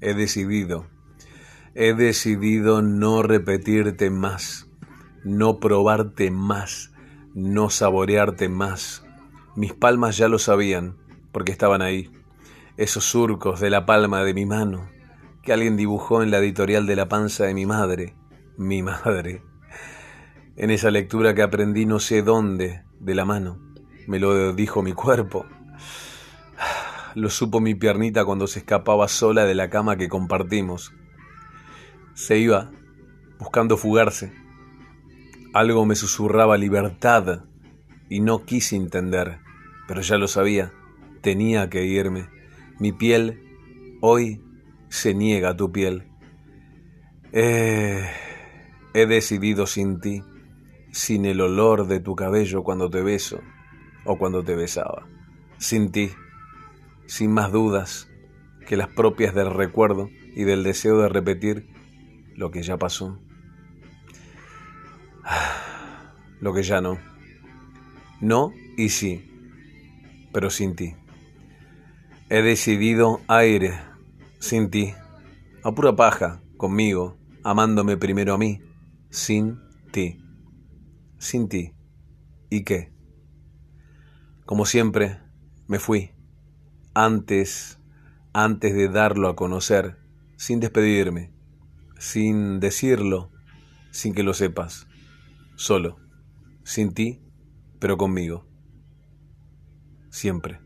He decidido, he decidido no repetirte más, no probarte más, no saborearte más. Mis palmas ya lo sabían, porque estaban ahí, esos surcos de la palma de mi mano que alguien dibujó en la editorial de la panza de mi madre, mi madre. En esa lectura que aprendí no sé dónde, de la mano, me lo dijo mi cuerpo. Lo supo mi piernita cuando se escapaba sola de la cama que compartimos. Se iba, buscando fugarse. Algo me susurraba libertad y no quise entender, pero ya lo sabía, tenía que irme. Mi piel hoy se niega a tu piel. he decidido sin ti, sin el olor de tu cabello cuando te beso o cuando te besaba. Sin ti sin más dudas que las propias del recuerdo y del deseo de repetir lo que ya pasó. Lo que ya no. No y sí, pero sin ti. He decidido aire, sin ti, a pura paja, conmigo, amándome primero a mí, sin ti. Sin ti. ¿Y qué? Como siempre, me fui antes, antes de darlo a conocer, sin despedirme, sin decirlo, sin que lo sepas, solo, sin ti, pero conmigo, siempre.